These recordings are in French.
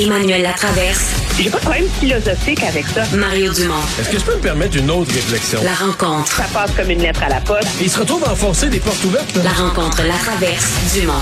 Emmanuel Latraverse. J'ai pas de problème philosophique avec ça. Mario Dumont. Est-ce que je peux me permettre une autre réflexion? La rencontre. Ça passe comme une lettre à la poste. Il se retrouve à enfoncer des portes ouvertes. La rencontre La Traverse. Dumont.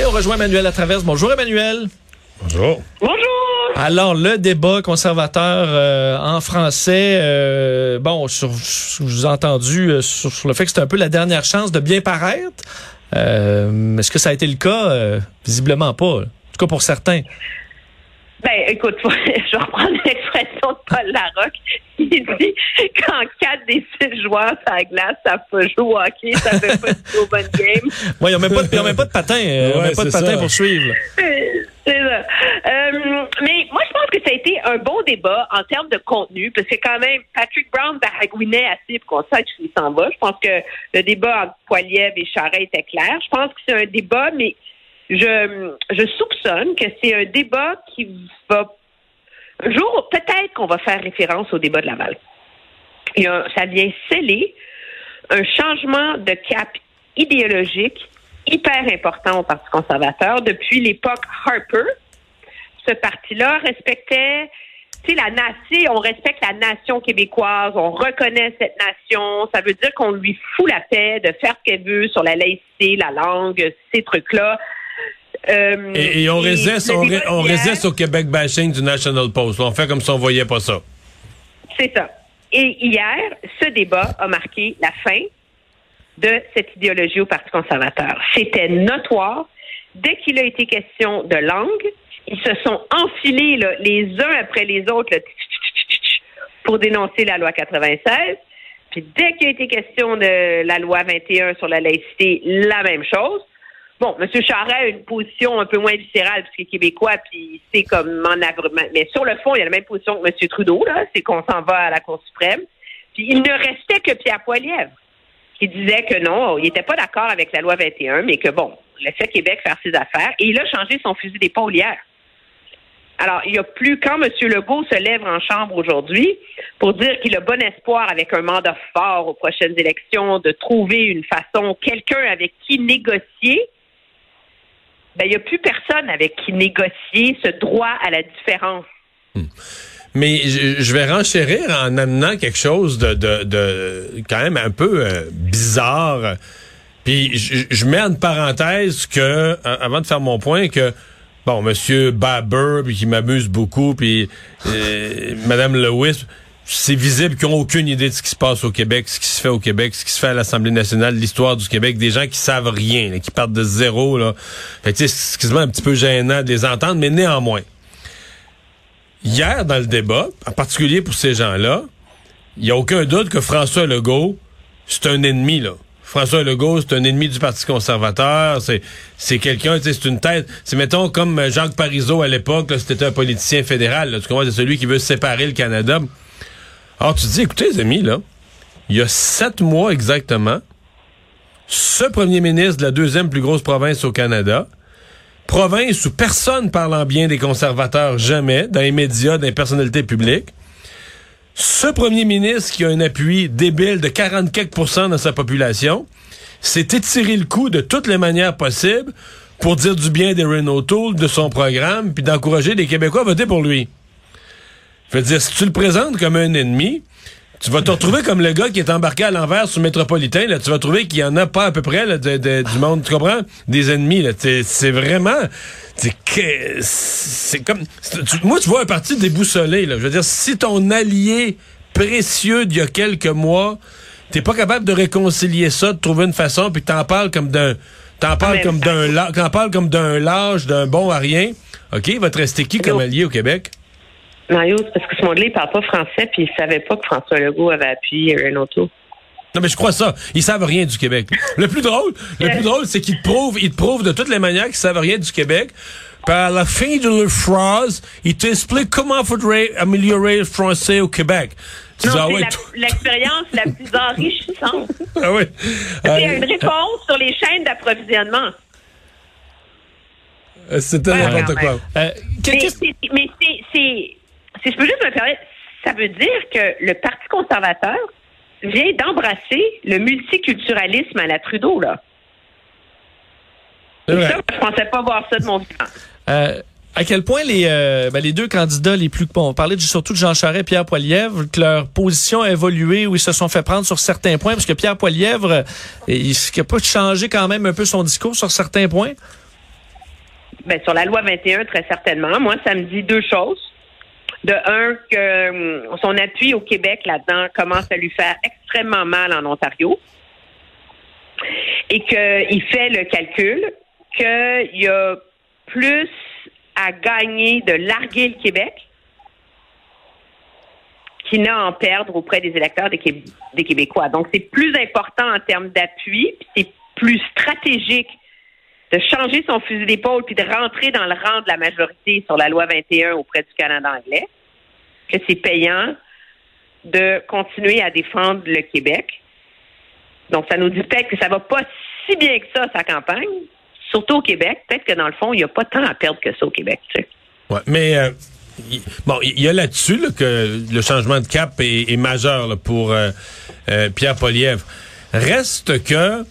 Et on rejoint Emmanuel Latraverse. Bonjour Emmanuel. Bonjour. Bonjour! Alors, le débat conservateur euh, en français, euh, bon, sur, je vous ai entendu euh, sur, sur, le fait que c'était un peu la dernière chance de bien paraître. Euh, Est-ce que ça a été le cas? Euh, visiblement pas. En tout cas pour certains. Ben, écoute, je vais reprendre l'expression de Paul Larocque. Il dit quand quatre des six joueurs à la glace savent pas jouer au hockey, ça fait pas du tout bonne game. Oui, ils n'ont même, pas de- ils ont même pas de patin. euh, ils Ouais, même pas de patin ça. pour suivre. C'est ça. Euh, mais moi, je pense que ça a été un bon débat en termes de contenu, parce que quand même, Patrick Brown baragouinait assez pour qu'on sache où il s'en va. Je pense que le débat entre Poiliev et Charest était clair. Je pense que c'est un débat, mais je, soupçonne que c'est un débat qui va... Un jour, peut-être qu'on va faire référence au débat de Laval. A- ça vient sceller un changement de cap idéologique hyper important au Parti conservateur depuis l'époque Harper. Ce parti-là respectait, la nation, on respecte la nation québécoise, on reconnaît cette nation. Ça veut dire qu'on lui fout la paix de faire ce qu'elle veut sur la laïcité, la langue, ces trucs-là. Euh, Et, et on et résiste, on, ré- résiste au Québec bashing du National Post. On fait comme si on voyait pas ça. C'est ça. Et hier, ce débat a marqué la fin de cette idéologie au Parti conservateur. C'était notoire. Dès qu'il a été question de langue, ils se sont enfilés là, les uns après les autres là, pour dénoncer la loi 96. Puis dès qu'il a été question de la loi 21 sur la laïcité, la même chose. Bon, M. Charest a une position un peu moins viscérale puisqu'il est québécois, puis c'est comme en avril. Mais sur le fond, il a la même position que M. Trudeau, là, c'est qu'on s'en va à la Cour suprême. Puis il ne restait que Pierre Poilievre, qui disait que non, il n'était pas d'accord avec la loi 21, mais que bon, laissait Québec faire ses affaires. Et il a changé son fusil d'épaule hier. Alors, il n'y a plus, quand M. Legault se lève en chambre aujourd'hui pour dire qu'il a bon espoir, avec un mandat fort aux prochaines élections, de trouver une façon, quelqu'un avec qui négocier, ben, il n'y a plus personne avec qui négocier ce droit à la différence. Mais je, vais renchérir en amenant quelque chose de, de, de quand même un peu euh, bizarre. Puis je, je mets en parenthèse que, euh, avant de faire mon point, que bon, Monsieur Baber, puis qui m'amuse beaucoup, puis euh, Madame Lewis, c'est visible qu'ils n'ont aucune idée de ce qui se passe au Québec, ce qui se fait au Québec, ce qui se fait à l'Assemblée nationale, l'histoire du Québec, des gens qui savent rien, là, qui partent de zéro. Là. Fait que, excuse-moi, un petit peu gênant de les entendre, mais néanmoins. Hier, dans le débat, en particulier pour ces gens-là, il n'y a aucun doute que François Legault, c'est un ennemi, là. François Legault, c'est un ennemi du Parti conservateur, c'est c'est quelqu'un, c'est une tête, c'est mettons comme Jacques Parizeau à l'époque, c'était un politicien fédéral, là, tu comprends, c'est celui qui veut séparer le Canada. Alors tu te dis, écoutez les amis, là, il y a sept mois exactement, ce premier ministre de la deuxième plus grosse province au Canada, province où personne parle en bien des conservateurs, jamais, dans les médias, dans les personnalités publiques. Ce premier ministre qui a un appui débile de 40% dans sa population s'est étiré le coup de toutes les manières possibles pour dire du bien d'Erin O'Toole, de son programme, puis d'encourager les Québécois à voter pour lui. Je veux dire, si tu le présentes comme un ennemi, tu vas te retrouver comme le gars qui est embarqué à l'envers sur le métropolitain. Là, tu vas trouver qu'il y en a pas à peu près là, de, de- du monde, tu comprends? Des ennemis. là. C'est c'est vraiment... C'est que- c'est comme... tu- moi, tu vois un parti déboussolé. Là. Je veux dire, si ton allié précieux d'il y a quelques mois, t'es pas capable de réconcilier ça, de trouver une façon, puis t'en parles comme d'un... T'en parles parles comme d'un lâche, d'un bon à rien. OK, il va te rester qui comme allié au Québec? Mario, c'est parce que ce monde-là, il parle pas français, puis il savait pas que François Legault avait appuyé Renault. Non, mais je crois ça. Ils savent rien du Québec. Le plus drôle, le plus drôle, c'est qu'ils te prouvent, ils te prouvent de toutes les manières qu'ils savent rien du Québec. Puis à la fin de leur phrase, ils t'expliquent comment faudrait améliorer le français au Québec. Non, ah c'est ouais, l'expérience la, plus enrichissante. ah ouais. C'est Euh, une réponse sur les chaînes d'approvisionnement. euh, C'était Ouais, n'importe quoi. Euh, Mais c'est, si je peux juste me permettre, ça veut dire que le Parti conservateur vient d'embrasser le multiculturalisme à la Trudeau, là. Ça, je pensais pas voir ça de mon vivant. Euh, à quel point les, euh, ben, les deux candidats les plus... Bon, on parlait surtout de Jean Charest et Pierre Poilièvre, que leur position a évolué ou ils se sont fait prendre sur certains points, parce que Pierre Poilièvre, euh, il n'a pas changé quand même un peu son discours sur certains points? Ben, sur la loi 21, très certainement. Moi, ça me dit deux choses. De un, que hum, son appui au Québec là-dedans commence à lui faire extrêmement mal en Ontario et qu'il fait le calcul qu'il y a plus à gagner de larguer le Québec qu'il n'a à en perdre auprès des électeurs des, Québécois. Donc, c'est plus important en termes d'appui, c'est plus stratégique de changer son fusil d'épaule puis de rentrer dans le rang de la majorité sur la loi 21 auprès du Canada anglais, que c'est payant de continuer à défendre le Québec. Donc, ça nous dit peut-être que ça va pas si bien que ça, sa campagne, surtout au Québec. Peut-être que dans le fond, il n'y a pas tant à perdre que ça au Québec. Tu sais. Mais euh, bon, il y a là-dessus là, que le changement de cap est, majeur pour euh, euh, Pierre Polièvre. Reste que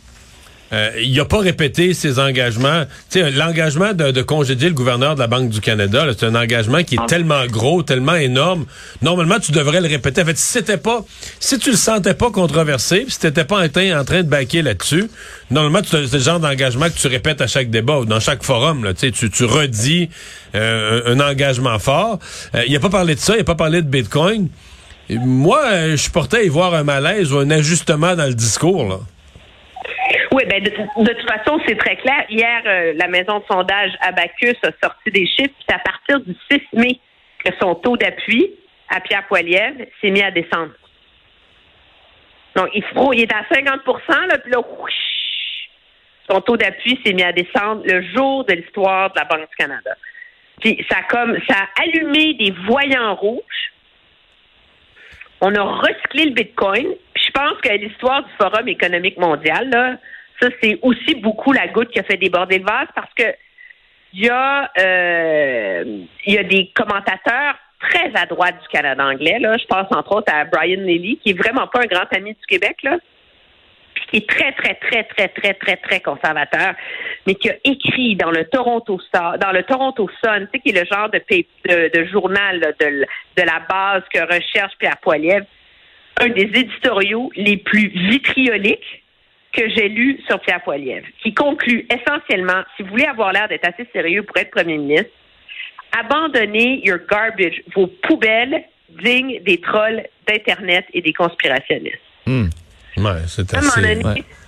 euh, il n'a pas répété ses engagements. L'engagement de, de, congédier le gouverneur de la Banque du Canada, c'est un engagement qui est tellement gros, tellement énorme. Normalement, tu devrais le répéter. En fait, si c'était pas, si tu le sentais pas controversé, si t'étais pas en train de baquer là-dessus, normalement, c'est le genre d'engagement que tu répètes à chaque débat ou dans chaque forum. Là, tu, tu redis euh, un, engagement fort. Euh, il n'a pas parlé de ça, il n'a pas parlé de Bitcoin. moi, je portais à y voir un malaise ou un ajustement dans le discours. Là. Oui, ben de, toute façon, c'est très clair. Hier, euh, la maison de sondage Abacus a sorti des chiffres. C'est à partir du 6 mai que son taux d'appui à Pierre Poilievre s'est mis à descendre. Donc, il, est à 50 là, puis là, son taux d'appui s'est mis à descendre le jour de l'histoire de la Banque du Canada. Puis ça comme ça a allumé des voyants rouges. On a recyclé le Bitcoin. Puis je pense que l'histoire du Forum économique mondial, là, ça, c'est aussi beaucoup la goutte qui a fait déborder le vase parce que il y a euh, y a des commentateurs très à droite du Canada anglais. Là. Je pense entre autres à Brian Lilly, qui est vraiment pas un grand ami du Québec, là, qui est très, très, très, très, très, très, très conservateur, mais qui a écrit dans le Toronto dans le Toronto Sun, tu sais, qui est le genre de, de, journal de, de la base que recherche Pierre Poilievre, un des éditoriaux les plus vitrioliques que j'ai lu sur Pierre Poilievre, qui conclut essentiellement, si vous voulez avoir l'air d'être assez sérieux pour être premier ministre, abandonnez your garbage, vos poubelles dignes des trolls d'Internet et des conspirationnistes. Hmm. Ouais, c'est assez...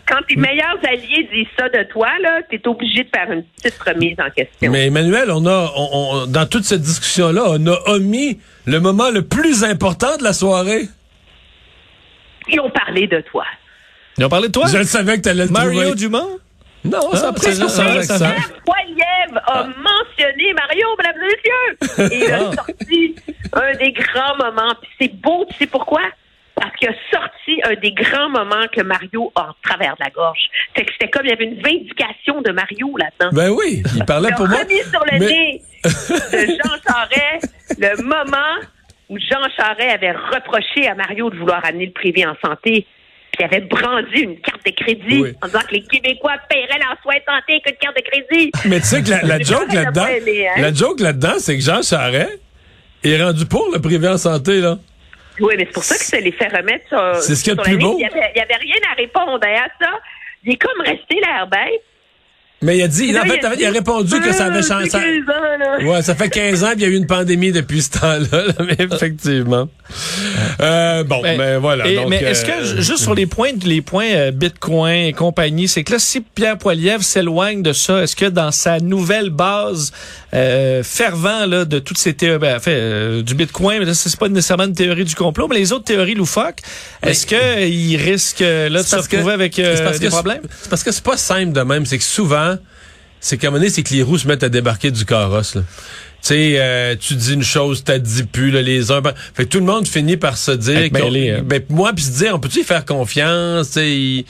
Quand tes meilleurs alliés disent ça de toi, là, t'es obligé de faire une petite remise en question. Mais Emmanuel, on a, on, dans toute cette discussion-là, on a omis le moment le plus important de la soirée. Ils ont parlé de toi. Ils ont parlé de toi? Je savais que tu allais le Mario Dumont? Non, ah, ça prend ça. ça. Poiliev a ah. mentionné Mario, mesdames et messieurs. Et il a ah. sorti un des grands moments. Puis c'est beau, tu sais pourquoi? Parce qu'il a sorti un des grands moments que Mario a en travers de la gorge. Fait que c'était comme il y avait une vindication de Mario là-dedans. Ben oui, il parlait pour moi. Il a sur le nez de Jean Charest le moment où Jean Charest avait reproché à Mario de vouloir amener le privé en santé qui avait brandi une carte de crédit en disant que les Québécois paieraient leur soins santé qu'une carte de crédit. Mais tu sais que la, joke là-dedans, hein? la joke là-dedans, c'est que Jean Charest est rendu pour le privé en santé, là. Oui, mais c'est pour ça que ça les fait remettre sur, C'est ce qu'il y a de plus beau. Il n'y avait, avait, rien à répondre à ça. Il est comme resté l'air bête. Mais il a dit, en fait, il a, répondu que ça avait changé. Ça, ouais, ça fait 15 ans qu'il y a eu une pandémie depuis ce temps-là, mais effectivement. Euh, bon, mais, ben, voilà. mais est-ce que, euh, juste sur les points, les points euh, Bitcoin et compagnie, c'est que là, si Pierre Poilievre s'éloigne de ça, est-ce que dans sa nouvelle base euh, fervent là, de toutes ces théories, ben, en fait, du Bitcoin, mais c'est pas nécessairement une théorie du complot, mais les autres théories loufoques, est-ce qu'il risque là, de se retrouver avec des problèmes? C'est parce que c'est pas simple de même, c'est que souvent, c'est qu'à un moment donné, c'est que les roues se mettent à débarquer du carrosse. Là. Tu sais, euh, tu dis une chose, t'as dit plus, là, les uns. Ben, fait tout le monde finit par se dire. Hein. ben, moi, puis se dire, on peut-tu faire confiance? Il,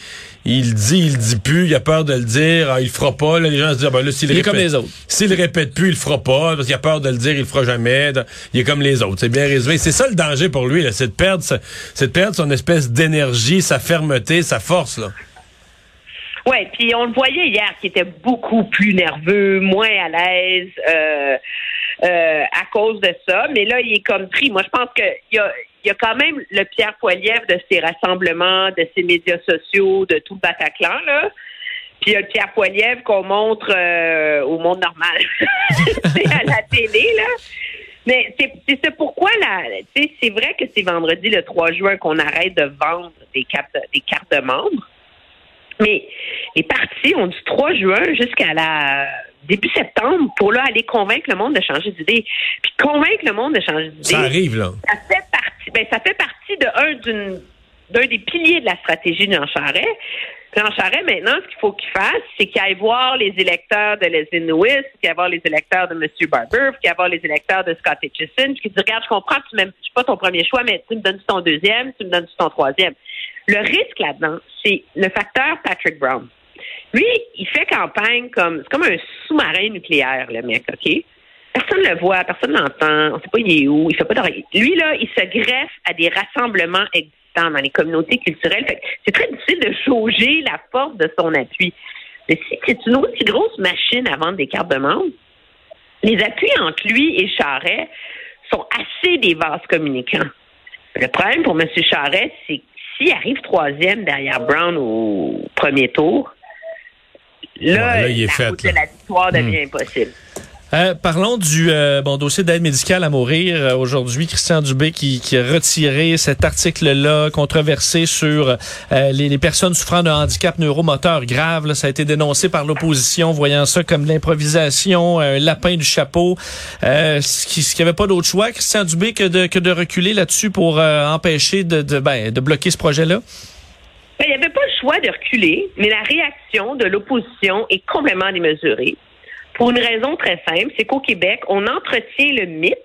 il dit, il dit plus, il a peur de le dire, ah, il fera pas. Là, les gens se disent, ah, ben là, s'il répète, comme les autres. S'il répète plus, il le fera pas, parce qu'il a peur de le dire, il le fera jamais. Il est comme les autres. C'est bien résumé. C'est ça le danger pour lui, c'est de perdre, c'est de perdre son espèce d'énergie, sa fermeté, sa force, là. Oui, puis on le voyait hier qui était beaucoup plus nerveux, moins à l'aise. Euh, euh, à cause de ça. Mais là, il est comme pris. Moi, je pense qu'il y a, y a quand même le Pierre Poilievre de ses rassemblements, de ses médias sociaux, de tout le Bataclan, là. Puis il y a le Pierre Poilievre qu'on montre euh, au monde normal. c'est à la télé, là. Mais c'est c'est pourquoi là, c'est vrai que c'est vendredi le 3 juin qu'on arrête de vendre des cartes des cartes de membres. Mais les partis ont du 3 juin jusqu'à la début septembre pour là aller convaincre le monde de changer d'idée. Puis convaincre le monde de changer d'idée. Ça arrive là. Ça fait partie ben ça fait partie de un d'une d'un des piliers de la stratégie de Jean Charest. Jean Charest, maintenant, ce qu'il faut qu'il fasse, c'est qu'il aille voir les électeurs de les Inuits, qu'il aille voir les électeurs de M. Barber, qu'il aille voir les électeurs de Scott Hitchison, puis qu'il dit, regarde, je comprends tu m'aimes pas ton premier choix, mais tu me donnes ton deuxième, tu me donnes ton troisième? Le risque là-dedans, c'est le facteur Patrick Brown. Lui, il fait campagne comme, c'est comme un sous-marin nucléaire, le mec, OK? Personne ne le voit, personne ne l'entend, on ne sait pas il est où, il fait pas de... Lui, là, il se greffe à des rassemblements existants dans les communautés culturelles. c'est très difficile de jauger la force de son appui. Mais si c'est une aussi grosse machine à vendre des cartes de membres, les appuis entre lui et Charret sont assez des vases communicants. Le problème pour M. Charret, c'est s'il arrive troisième derrière Brown au premier tour, là, là, il est la fait, route là. de la victoire devient impossible. Euh, parlons du euh, bon dossier d'aide médicale à mourir. Euh, Aujourd'hui, Christian Dubé qui, a retiré cet article-là controversé sur euh, les, personnes souffrant de handicap neuromoteur grave. Ça a été dénoncé par l'opposition, voyant ça comme l'improvisation, un lapin du chapeau. Euh, ce qui ce qui avait pas d'autre choix, Christian Dubé, que de, que de reculer là-dessus pour euh, empêcher de, de, ben, de bloquer ce projet-là? Ben, il n'y avait pas le choix de reculer, mais la réaction de l'opposition est complètement démesurée. Pour une raison très simple, c'est qu'au Québec, on entretient le mythe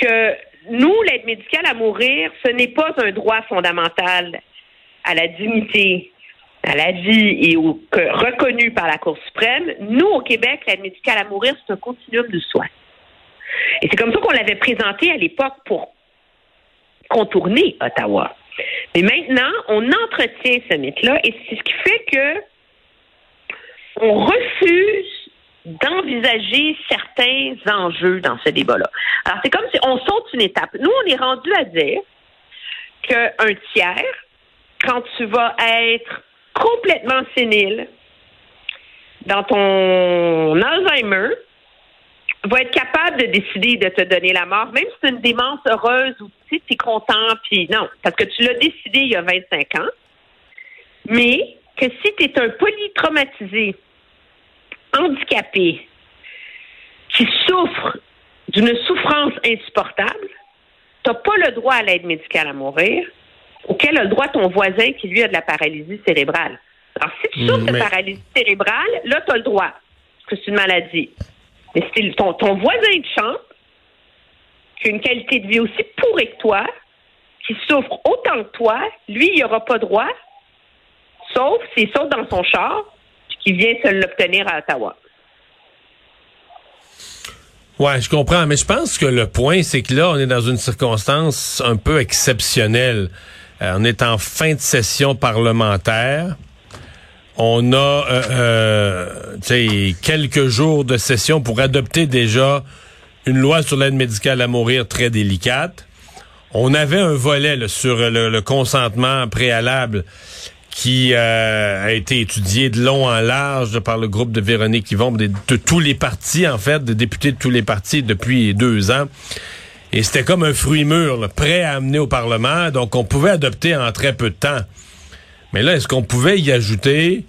que nous, l'aide médicale à mourir, ce n'est pas un droit fondamental à la dignité, à la vie et reconnu par la Cour suprême. Nous, au Québec, l'aide médicale à mourir, c'est un continuum de soins. Et c'est comme ça qu'on l'avait présenté à l'époque pour contourner Ottawa. Mais maintenant, on entretient ce mythe-là et c'est ce qui fait que on refuse d'envisager certains enjeux dans ce débat-là. Alors, c'est comme si on saute une étape. Nous, on est rendu à dire qu'un tiers, quand tu vas être complètement sénile dans ton Alzheimer, va être capable de décider de te donner la mort, même si c'est une démence heureuse ou tu es content, puis non, parce que tu l'as décidé il y a 25 ans, mais que si tu es un polytraumatisé, handicapé, qui souffre d'une souffrance insupportable, tu n'as pas le droit à l'aide médicale à mourir, auquel a le droit ton voisin qui, lui, a de la paralysie cérébrale. Alors, si tu souffres Mais- de paralysie cérébrale, là, tu as le droit, parce que c'est une maladie. Mais si ton, ton voisin de chambre, qui a une qualité de vie aussi pourrie que toi, qui souffre autant que toi, lui, il n'aura pas droit, sauf s'il saute dans son char, puis qu'il vient se l'obtenir à Ottawa. Ouais, je comprends, mais je pense que le point, c'est que là, on est dans une circonstance un peu exceptionnelle. Euh, on est en fin de session parlementaire. On a euh, euh, quelques jours de session pour adopter déjà une loi sur l'aide médicale à mourir très délicate. On avait un volet sur le consentement préalable qui euh, a été étudié de long en large par le groupe de Véronique Yvon, de, de tous les partis, en fait, de députés de tous les partis depuis deux ans. Et c'était comme un fruit mûr, prêt à amener au Parlement, donc on pouvait adopter en très peu de temps. Mais là, est-ce qu'on pouvait y ajouter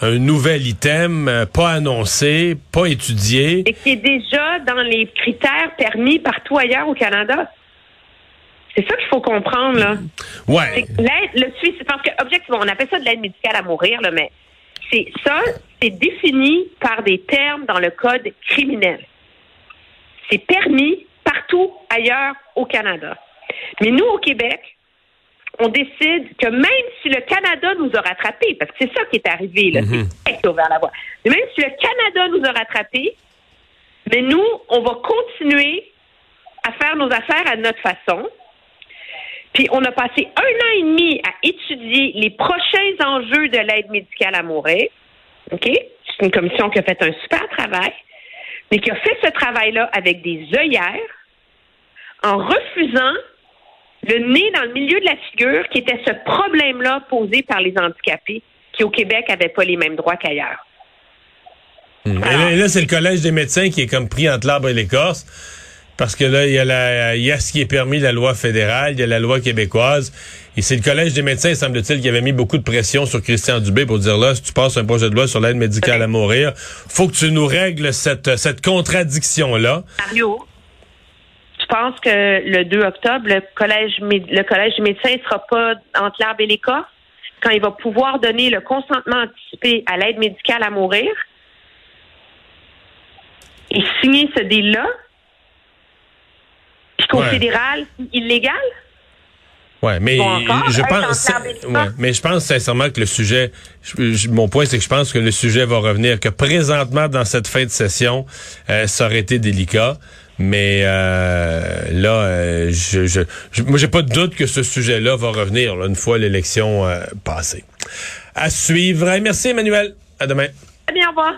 un nouvel item, euh, pas annoncé, pas étudié? Et qui est déjà dans les critères permis partout ailleurs au Canada. C'est ça qu'il faut comprendre, là. Ouais. l'aide, le suicide, parce que, objectivement, on appelle ça de l'aide médicale à mourir, là, mais c'est ça, c'est défini par des termes dans le code criminel. C'est permis partout ailleurs au Canada. Mais nous, au Québec, on décide que même si le Canada nous a rattrapés, parce que c'est ça qui est arrivé, là, Mhm. c'est ça qui a ouvert la voie. Mais même si le Canada nous a rattrapés, mais nous, on va continuer à faire nos affaires à notre façon. Puis on a passé un an et demi à étudier les prochains enjeux de l'aide médicale à mourir. OK? C'est une commission qui a fait un super travail. mais qui a fait ce travail-là avec des œillères en refusant le nez dans le milieu de la figure qui était ce problème-là posé par les handicapés qui, au Québec, n'avaient pas les mêmes droits qu'ailleurs. Et là, là, c'est le Collège des médecins qui est comme pris entre l'arbre et l'écorce. Parce que là, il y, a la, il y a ce qui est permis, la loi fédérale, il y a la loi québécoise. Et c'est le Collège des médecins, semble-t-il, qui avait mis beaucoup de pression sur Christian Dubé pour dire là, si tu passes un projet de loi sur l'aide médicale à mourir, faut que tu nous règles cette, cette contradiction-là. Mario, tu penses que le 2 octobre, le collège, le collège des médecins ne sera pas entre l'arbre et l'écorce quand il va pouvoir donner le consentement anticipé à l'aide médicale à mourir? Et signer ce deal-là? Puis qu'au Ouais. fédéral, illégal? Ouais, mais Bon, je pense, ouais, mais je pense sincèrement que le sujet, je- je- mon point c'est que je pense que le sujet va revenir, que présentement dans cette fin de session, euh, ça aurait été délicat, mais euh, là, euh, je, je, je- moi j'ai pas de doute que ce sujet-là va revenir là, une fois l'élection euh, passée. À suivre. Merci Emmanuel. À demain. Très bien, au revoir.